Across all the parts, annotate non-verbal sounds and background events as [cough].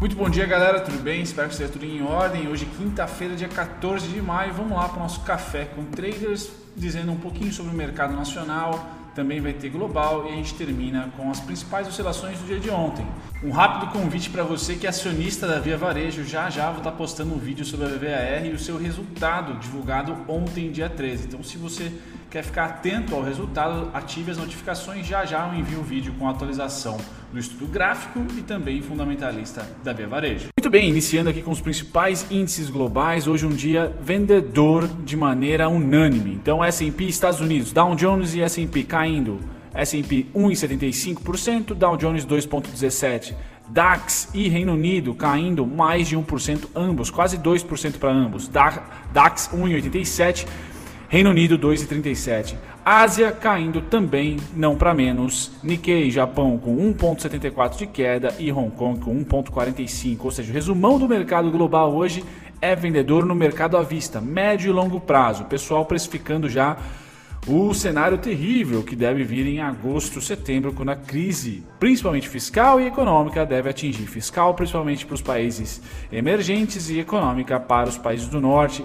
Muito bom dia, galera. Tudo bem? Espero que esteja tudo em ordem. Hoje, quinta-feira, dia 14 de maio. Vamos lá para o nosso café com traders, dizendo um pouquinho sobre o mercado nacional. Também vai ter global e a gente termina com as principais oscilações do dia de ontem. Um rápido convite para você que é acionista da Via Varejo. Já já vou estar postando um vídeo sobre a VAR e o seu resultado divulgado ontem, dia 13. Então, se você quer ficar atento ao resultado, ative as notificações. Já já eu envio o vídeo com atualização do estudo gráfico e também fundamentalista da Via Varejo. Muito bem, iniciando aqui com os principais índices globais. Hoje um dia vendedor de maneira unânime. Então S&P Estados Unidos, Dow Jones e S&P caindo. S&P 1,75%, Dow Jones 2,17%. DAX e Reino Unido caindo mais de 1% ambos, quase 2% para ambos. DAX 1,87%. Reino Unido 2,37. Ásia caindo também, não para menos. Nikkei, Japão com 1,74 de queda e Hong Kong com 1,45. Ou seja, o resumão do mercado global hoje é vendedor no mercado à vista, médio e longo prazo. Pessoal precificando já o cenário terrível que deve vir em agosto, setembro, quando a crise, principalmente fiscal e econômica, deve atingir. Fiscal, principalmente para os países emergentes, e econômica para os países do norte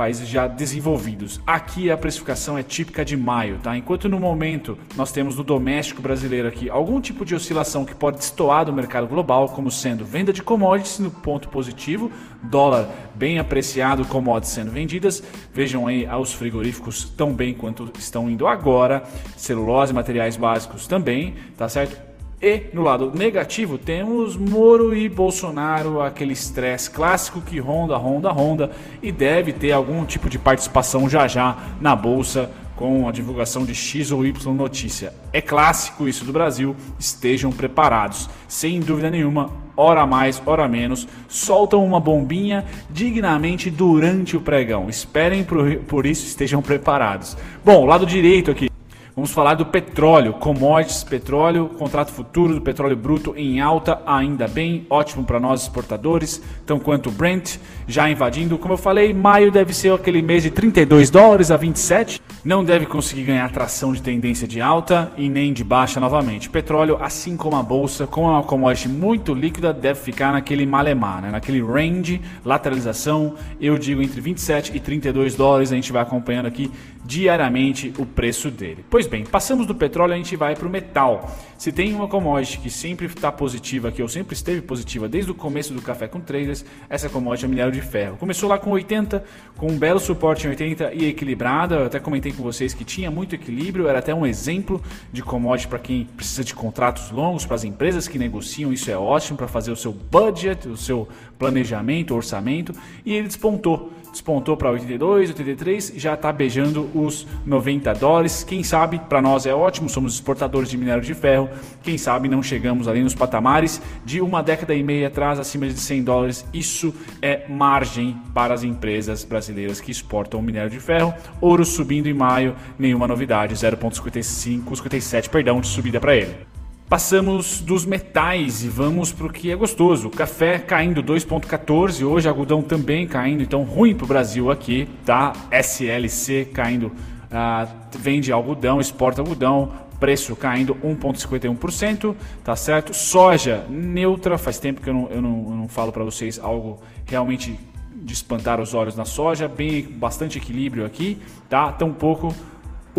países já desenvolvidos. Aqui a precificação é típica de maio, tá? Enquanto no momento nós temos no doméstico brasileiro aqui algum tipo de oscilação que pode destoar do mercado global, como sendo venda de commodities no ponto positivo, dólar bem apreciado, commodities sendo vendidas. Vejam aí os frigoríficos tão bem quanto estão indo agora, celulose, materiais básicos também, tá certo? E no lado negativo temos Moro e Bolsonaro, aquele estresse clássico que ronda, ronda, ronda e deve ter algum tipo de participação já já na bolsa com a divulgação de X ou Y notícia. É clássico isso do Brasil, estejam preparados. Sem dúvida nenhuma, hora mais, hora menos, soltam uma bombinha dignamente durante o pregão. Esperem por, por isso, estejam preparados. Bom, lado direito aqui. Vamos falar do petróleo, commodities, petróleo, contrato futuro do petróleo bruto em alta, ainda bem, ótimo para nós exportadores, tão quanto o Brent já invadindo. Como eu falei, maio deve ser aquele mês de 32 dólares a 27, não deve conseguir ganhar tração de tendência de alta e nem de baixa novamente. Petróleo, assim como a bolsa, como é uma commodity muito líquida, deve ficar naquele malemar, né? naquele range, lateralização, eu digo entre 27 e 32 dólares, a gente vai acompanhando aqui diariamente o preço dele. Pois bem, passamos do petróleo, a gente vai para o metal. Se tem uma commodity que sempre está positiva aqui, ou sempre esteve positiva desde o começo do Café com Traders, essa commodity é minério de ferro. Começou lá com 80, com um belo suporte em 80 e equilibrada. Eu até comentei com vocês que tinha muito equilíbrio, era até um exemplo de commodity para quem precisa de contratos longos, para as empresas que negociam, isso é ótimo para fazer o seu budget, o seu planejamento, orçamento, e ele despontou despontou para 82, 83, já está beijando os 90 dólares. Quem sabe, para nós é ótimo, somos exportadores de minério de ferro. Quem sabe não chegamos ali nos patamares de uma década e meia atrás, acima de 100 dólares. Isso é margem para as empresas brasileiras que exportam minério de ferro. Ouro subindo em maio, nenhuma novidade, 0,55, 57, perdão, de subida para ele. Passamos dos metais e vamos para o que é gostoso. Café caindo 2,14, hoje algodão também caindo, então ruim para o Brasil aqui, tá? SLC caindo, uh, vende algodão, exporta algodão, preço caindo 1,51%, tá certo? Soja neutra, faz tempo que eu não, eu não, eu não falo para vocês algo realmente de espantar os olhos na soja, bem bastante equilíbrio aqui, tá? Tão pouco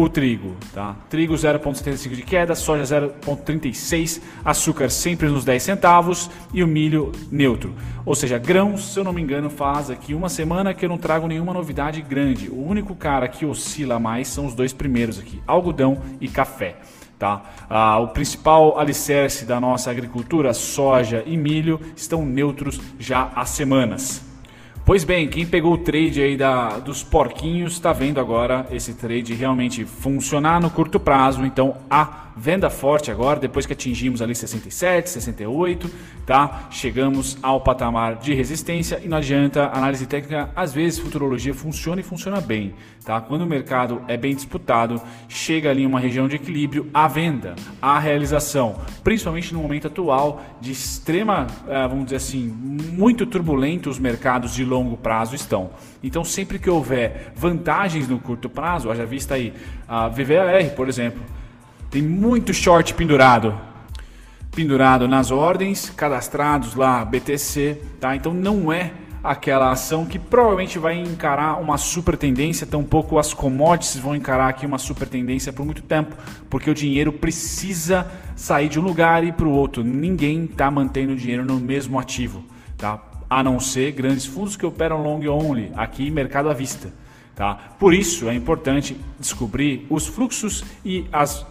o trigo, tá? Trigo 0,75 de queda, soja 0,36, açúcar sempre nos 10 centavos e o milho neutro. Ou seja, grãos, se eu não me engano, faz aqui uma semana que eu não trago nenhuma novidade grande. O único cara que oscila mais são os dois primeiros aqui, algodão e café. Tá? Ah, o principal alicerce da nossa agricultura, soja e milho, estão neutros já há semanas. Pois bem, quem pegou o trade aí da, dos porquinhos está vendo agora esse trade realmente funcionar no curto prazo. Então a venda forte agora, depois que atingimos ali 67, 68, tá? Chegamos ao patamar de resistência e não adianta análise técnica, às vezes futurologia funciona e funciona bem, tá? Quando o mercado é bem disputado, chega ali uma região de equilíbrio, a venda, a realização, principalmente no momento atual de extrema, eh, vamos dizer assim, muito turbulento os mercados de longo prazo estão. Então, sempre que houver vantagens no curto prazo, haja vista aí a VVAR, por exemplo, tem muito short pendurado. pendurado nas ordens, cadastrados lá BTC, tá? Então não é aquela ação que provavelmente vai encarar uma super tendência, tampouco as commodities vão encarar aqui uma super tendência por muito tempo, porque o dinheiro precisa sair de um lugar e para o outro. Ninguém está mantendo o dinheiro no mesmo ativo, tá? A não ser grandes fundos que operam long only, aqui mercado à vista. Tá? Por isso é importante descobrir os fluxos e as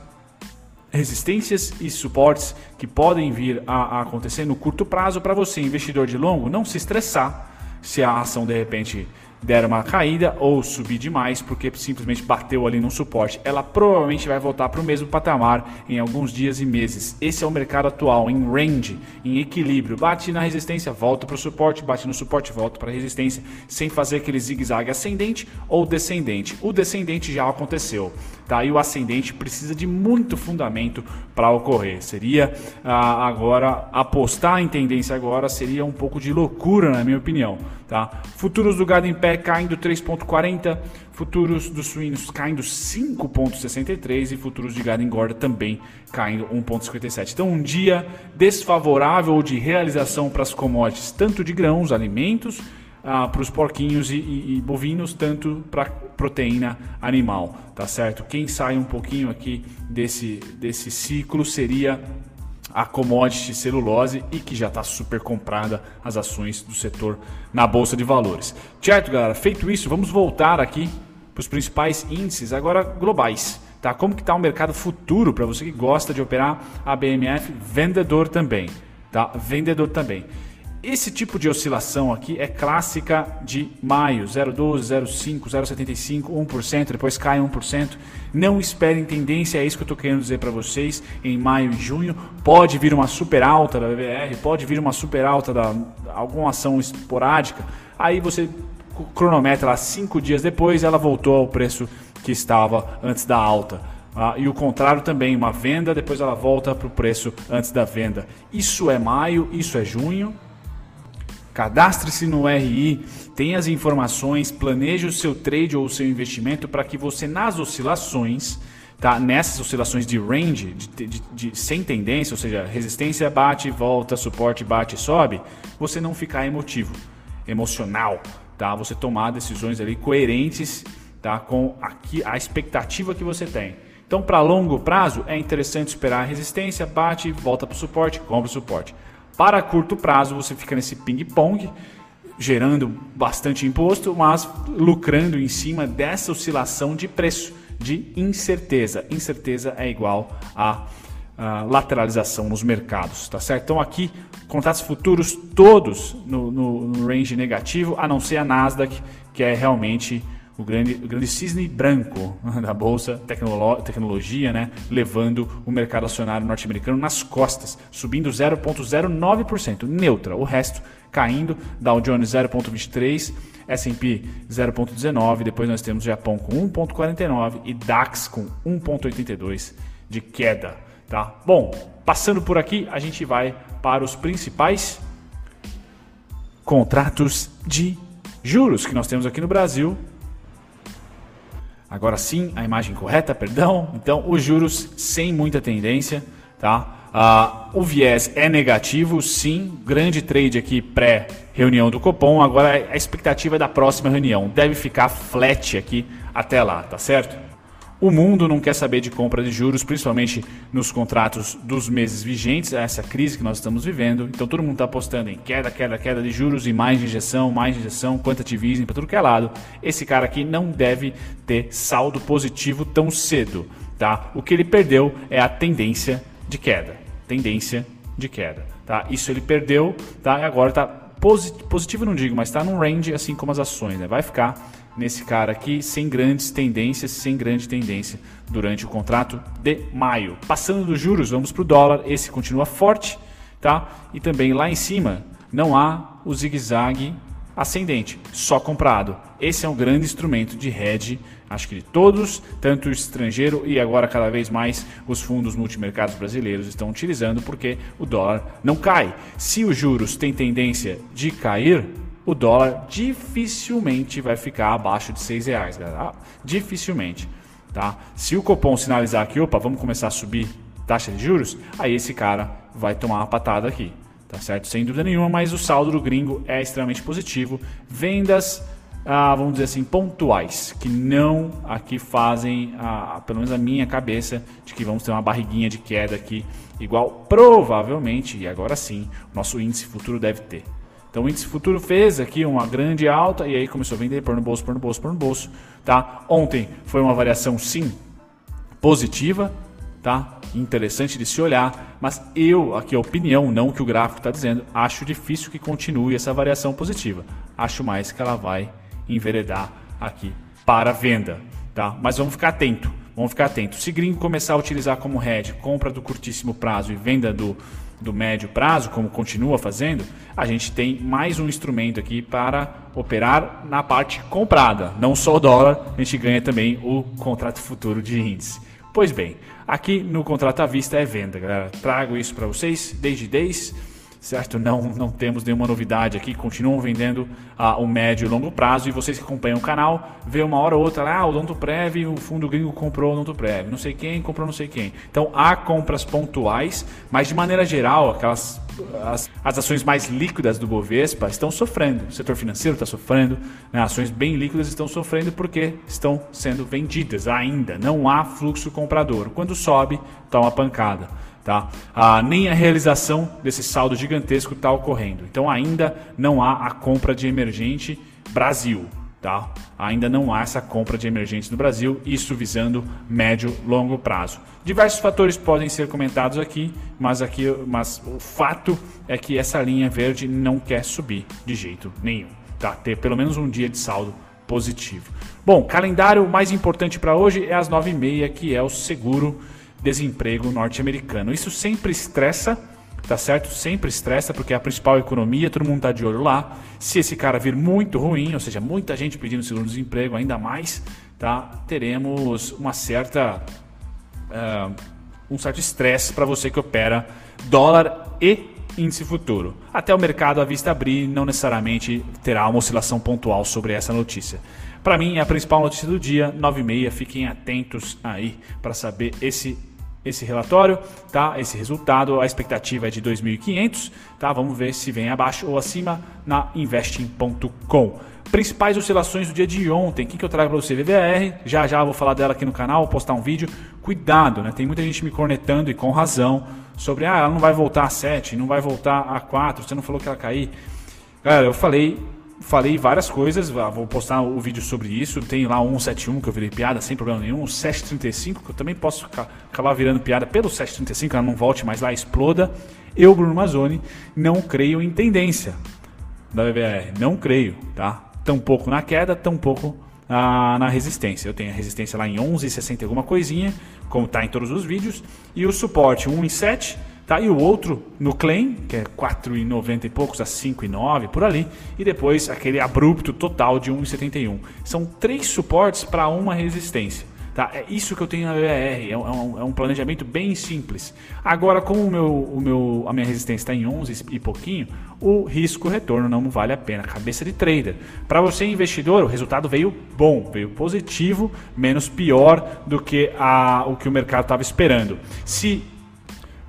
resistências e suportes que podem vir a, a acontecer no curto prazo para você, investidor de longo, não se estressar se a ação de repente der uma caída ou subir demais porque simplesmente bateu ali no suporte, ela provavelmente vai voltar para o mesmo patamar em alguns dias e meses. Esse é o mercado atual, em range, em equilíbrio. Bate na resistência, volta para o suporte, bate no suporte, volta para a resistência, sem fazer aquele zigue-zague ascendente ou descendente. O descendente já aconteceu, tá? E o ascendente precisa de muito fundamento para ocorrer. Seria ah, agora apostar em tendência agora seria um pouco de loucura, na minha opinião. Tá? Futuros do gado em pé caindo 3,40, futuros dos suínos caindo 5,63 e futuros de gado engorda também caindo 1,57. Então, um dia desfavorável de realização para as commodities, tanto de grãos, alimentos, ah, para os porquinhos e, e, e bovinos, tanto para proteína animal, tá certo? Quem sai um pouquinho aqui desse, desse ciclo seria a commodity celulose e que já está super comprada as ações do setor na bolsa de valores. Certo, galera? Feito isso, vamos voltar aqui para os principais índices agora globais. Tá? Como que está o mercado futuro para você que gosta de operar a BMF vendedor também, tá? Vendedor também. Esse tipo de oscilação aqui é clássica de maio, 0,12, 0,5, 0,75, 1%, depois cai 1%. Não esperem tendência, é isso que eu estou querendo dizer para vocês. Em maio e junho pode vir uma super alta da BBR, pode vir uma super alta da alguma ação esporádica. Aí você cronometra lá cinco dias depois, ela voltou ao preço que estava antes da alta. Ah, e o contrário também, uma venda, depois ela volta para o preço antes da venda. Isso é maio, isso é junho. Cadastre-se no RI, tenha as informações, planeje o seu trade ou o seu investimento para que você nas oscilações, tá? nessas oscilações de range, de, de, de, sem tendência, ou seja, resistência bate, volta, suporte bate, sobe, você não ficar emotivo, emocional, tá? Você tomar decisões ali coerentes, tá? Com aqui a expectativa que você tem. Então, para longo prazo, é interessante esperar a resistência, bate, volta para o suporte, compra o suporte. Para curto prazo, você fica nesse ping-pong, gerando bastante imposto, mas lucrando em cima dessa oscilação de preço, de incerteza. Incerteza é igual a, a lateralização nos mercados, tá certo? Então aqui, contratos futuros todos no, no, no range negativo, a não ser a Nasdaq, que é realmente o grande, o grande cisne branco [laughs] da bolsa tecnolo, tecnologia, né, levando o mercado acionário norte-americano nas costas, subindo 0,09%, neutra. O resto caindo, Dow Jones 0,23%, S&P 0,19%, depois nós temos Japão com 1,49% e DAX com 1,82% de queda. Tá? Bom, passando por aqui, a gente vai para os principais contratos de juros que nós temos aqui no Brasil Agora sim, a imagem correta, perdão. Então, os juros sem muita tendência, tá? Uh, o viés é negativo, sim. Grande trade aqui pré-reunião do Copom. Agora a expectativa é da próxima reunião. Deve ficar flat aqui até lá, tá certo? O mundo não quer saber de compra de juros, principalmente nos contratos dos meses vigentes, essa crise que nós estamos vivendo. Então todo mundo está apostando em queda, queda, queda de juros e mais injeção, mais injeção, quantitative easing para tudo que é lado. Esse cara aqui não deve ter saldo positivo tão cedo, tá? O que ele perdeu é a tendência de queda, tendência de queda, tá? Isso ele perdeu, tá? E agora está positivo não digo, mas está num range assim como as ações, né? Vai ficar nesse cara aqui sem grandes tendências, sem grande tendência durante o contrato de maio. Passando dos juros, vamos para o dólar, esse continua forte, tá? E também lá em cima não há o zigue-zague ascendente, só comprado. Esse é um grande instrumento de hedge, acho que de todos, tanto o estrangeiro e agora cada vez mais os fundos multimercados brasileiros estão utilizando porque o dólar não cai. Se os juros têm tendência de cair, o dólar dificilmente vai ficar abaixo de 6 reais, galera. Dificilmente. Tá? Se o Copom sinalizar que, opa, vamos começar a subir taxa de juros, aí esse cara vai tomar uma patada aqui, tá certo? Sem dúvida nenhuma, mas o saldo do gringo é extremamente positivo. Vendas, ah, vamos dizer assim, pontuais, que não aqui fazem, ah, pelo menos a minha cabeça, de que vamos ter uma barriguinha de queda aqui, igual provavelmente, e agora sim, nosso índice futuro deve ter. Então o índice futuro fez aqui uma grande alta e aí começou a vender, pôr no bolso, pôr no bolso, pôr no bolso. Tá? Ontem foi uma variação sim positiva, tá? Interessante de se olhar, mas eu, aqui a opinião, não o que o gráfico está dizendo, acho difícil que continue essa variação positiva. Acho mais que ela vai enveredar aqui para venda, tá? Mas vamos ficar atento, vamos ficar atento. Se gringo começar a utilizar como hedge compra do curtíssimo prazo e venda do do médio prazo, como continua fazendo, a gente tem mais um instrumento aqui para operar na parte comprada. Não só o dólar, a gente ganha também o contrato futuro de índice. Pois bem, aqui no contrato à vista é venda, galera. Trago isso para vocês desde 10 certo? Não, não temos nenhuma novidade aqui, continuam vendendo a uh, o médio e longo prazo e vocês que acompanham o canal, vê uma hora ou outra lá, ah, o Prev, o fundo gringo comprou o Donto Prev, não sei quem comprou não sei quem. Então há compras pontuais, mas de maneira geral, aquelas as, as ações mais líquidas do Bovespa estão sofrendo. O setor financeiro está sofrendo, né? ações bem líquidas estão sofrendo porque estão sendo vendidas ainda. Não há fluxo comprador. Quando sobe, toma pancada. Tá? Ah, nem a realização desse saldo gigantesco está ocorrendo. Então ainda não há a compra de emergente Brasil. Tá? Ainda não há essa compra de emergentes no Brasil, isso visando médio longo prazo. Diversos fatores podem ser comentados aqui, mas aqui, mas o fato é que essa linha verde não quer subir de jeito nenhum. Tá? Ter pelo menos um dia de saldo positivo. Bom, calendário mais importante para hoje é às 9h30, que é o seguro desemprego norte-americano. Isso sempre estressa, tá certo? Sempre estressa, porque é a principal economia, todo mundo está de olho lá. Se esse cara vir muito ruim, ou seja, muita gente pedindo seguro-desemprego, ainda mais, tá? teremos uma certa. Uh, um certo estresse para você que opera dólar e índice futuro. Até o mercado à vista abrir, não necessariamente terá uma oscilação pontual sobre essa notícia. Para mim, é a principal notícia do dia, 9 e meia. Fiquem atentos aí para saber esse esse relatório, tá? Esse resultado, a expectativa é de 2.500, tá? Vamos ver se vem abaixo ou acima na investing.com. Principais oscilações do dia de ontem, o que, que eu trago para você? VVR, já já vou falar dela aqui no canal, postar um vídeo. Cuidado, né? Tem muita gente me cornetando e com razão sobre, ah, ela não vai voltar a 7, não vai voltar a 4, você não falou que ela cair. Galera, eu falei falei várias coisas, vou postar o vídeo sobre isso. Tem lá o 171 que eu virei piada sem problema nenhum, o 735 que eu também posso acabar virando piada pelo 735, ela não volte mais lá, exploda. Eu, Bruno Mazzoni, não creio em tendência da BBR, não creio, tá? Tampouco na queda, tampouco ah, na resistência. Eu tenho a resistência lá em 11,60 alguma coisinha, como está em todos os vídeos, e o suporte 1 em 7 Tá? E o outro no claim, que é 4,90 e poucos a 5,9 por ali, e depois aquele abrupto total de 1,71. São três suportes para uma resistência. Tá? É isso que eu tenho na BR, é, é um, é um planejamento bem simples. Agora, como o meu, o meu, a minha resistência está em 11 e pouquinho, o risco-retorno não vale a pena. Cabeça de trader. Para você, investidor, o resultado veio bom, veio positivo, menos pior do que a, o que o mercado estava esperando. Se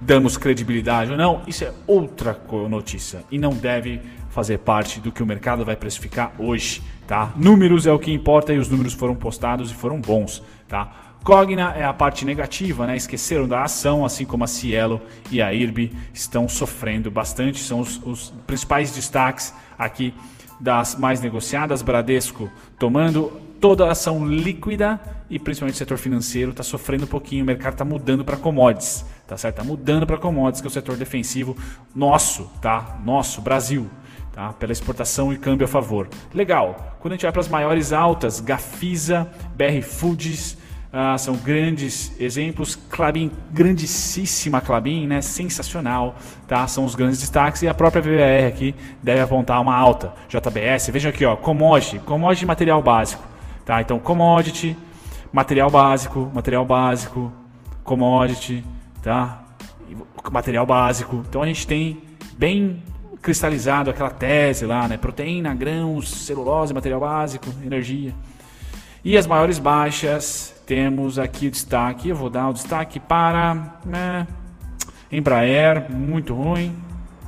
damos credibilidade ou não, isso é outra notícia e não deve fazer parte do que o mercado vai precificar hoje, tá? Números é o que importa e os números foram postados e foram bons, tá? Cogna é a parte negativa, né? Esqueceram da ação, assim como a Cielo e a IRB estão sofrendo bastante, são os, os principais destaques aqui das mais negociadas. Bradesco tomando toda a ação líquida e principalmente o setor financeiro está sofrendo um pouquinho, o mercado está mudando para commodities, tá certo? Está mudando para commodities, que é o setor defensivo nosso, tá? Nosso, Brasil, tá? Pela exportação e câmbio a favor. Legal. Quando a gente vai para as maiores altas, Gafisa, BR Foods, ah, são grandes exemplos. Clabin, grandíssima Clabin, né? Sensacional, tá? São os grandes destaques e a própria VBR aqui deve apontar uma alta. JBS, vejam aqui, ó, commodity, commodity material básico, tá? Então, commodity, material básico, material básico, commodity, tá? Material básico. Então a gente tem bem cristalizado aquela tese lá, né? Proteína, grãos, celulose, material básico, energia. E as maiores baixas, temos aqui o destaque, eu vou dar o destaque para né, Embraer, muito ruim,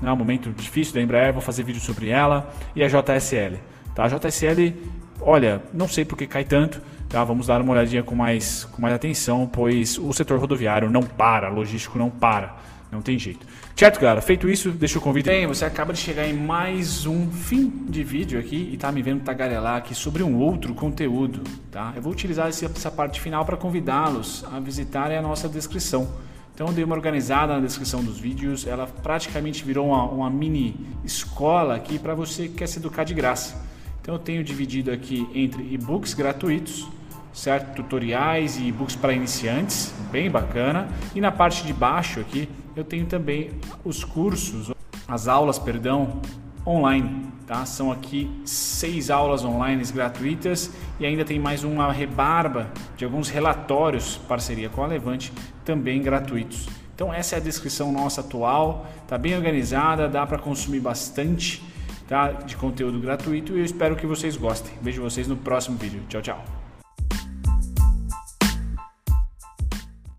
né, um momento difícil da Embraer, vou fazer vídeo sobre ela. E a JSL. Tá? A JSL, olha, não sei por que cai tanto, tá? vamos dar uma olhadinha com mais, com mais atenção, pois o setor rodoviário não para, logístico não para. Não tem jeito. Certo, galera? Feito isso, deixa o convite. Bem, você acaba de chegar em mais um fim de vídeo aqui e tá me vendo tagarelar aqui sobre um outro conteúdo, tá? Eu vou utilizar essa parte final para convidá-los a visitarem a nossa descrição. Então eu dei uma organizada na descrição dos vídeos, ela praticamente virou uma, uma mini escola aqui para você que quer se educar de graça. Então eu tenho dividido aqui entre e-books gratuitos, certo? Tutoriais e e-books para iniciantes, bem bacana. E na parte de baixo aqui eu tenho também os cursos, as aulas, perdão, online. Tá? São aqui seis aulas online gratuitas e ainda tem mais uma rebarba de alguns relatórios, parceria com a Levante, também gratuitos. Então essa é a descrição nossa atual, tá bem organizada, dá para consumir bastante tá? de conteúdo gratuito e eu espero que vocês gostem. Vejo vocês no próximo vídeo. Tchau, tchau.